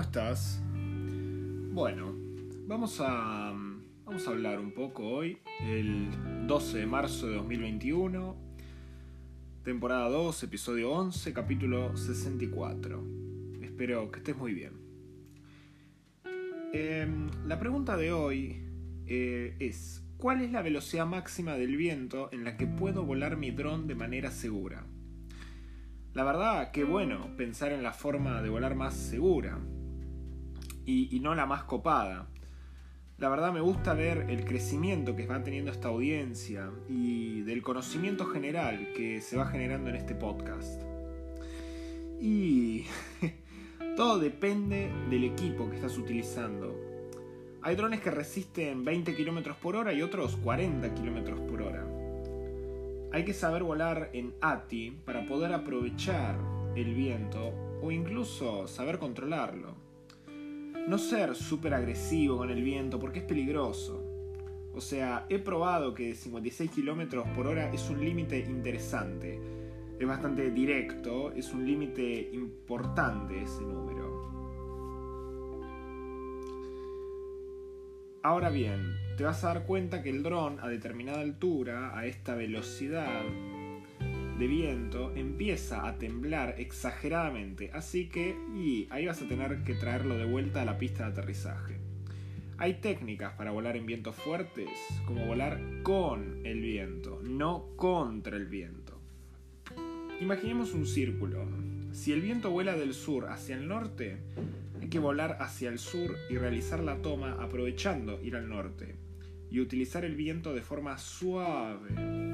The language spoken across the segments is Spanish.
estás? Bueno, vamos a, vamos a hablar un poco hoy, el 12 de marzo de 2021, temporada 2, episodio 11, capítulo 64. Espero que estés muy bien. Em, la pregunta de hoy eh, es, ¿cuál es la velocidad máxima del viento en la que puedo volar mi dron de manera segura? La verdad, qué bueno pensar en la forma de volar más segura y, no la más copada. La verdad me gusta ver el crecimiento que va teniendo esta audiencia y del conocimiento general que se va generando en este podcast. Y todo depende del equipo que estás utilizando. Hay drones que resisten 20 km por hora y otros 40 km por hora. Hay que saber volar en ATI para poder aprovechar el viento o incluso saber controlarlo. No ser súper agresivo con el viento porque es peligroso. O sea, he probado que 56 km por hora es un límite interesante. Es bastante directo, es un límite importante ese número. Ahora bien, te vas a dar cuenta que el dron a determinada altura, a esta velocidad viento, empieza a temblar exageradamente. Así que, y ahí vas a tener que traerlo de vuelta a la pista de aterrizaje. Hay técnicas para volar en vientos fuertes, como volar con el viento, no contra el viento. Imaginemos un círculo. Si el viento vuela del sur hacia el norte, hay que volar hacia el sur y realizar la toma aprovechando ir al norte y utilizar el viento de forma suave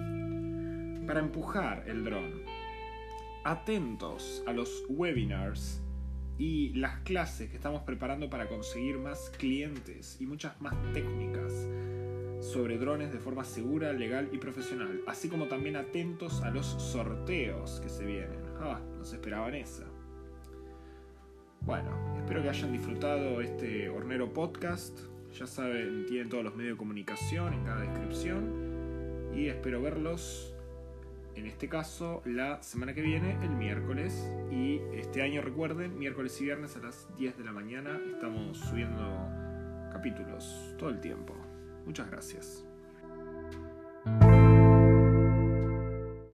para empujar el dron. Atentos a los webinars y las clases que estamos preparando para conseguir más clientes y muchas más técnicas sobre drones de forma segura, legal y profesional, así como también atentos a los sorteos que se vienen. Ah, nos esperaban esa. Bueno, espero que hayan disfrutado este hornero podcast. Ya saben, tienen todos los medios de comunicación en cada descripción. Y espero verlos, en este caso, la semana que viene, el miércoles. Y este año recuerden, miércoles y viernes a las 10 de la mañana estamos subiendo capítulos todo el tiempo. Muchas gracias.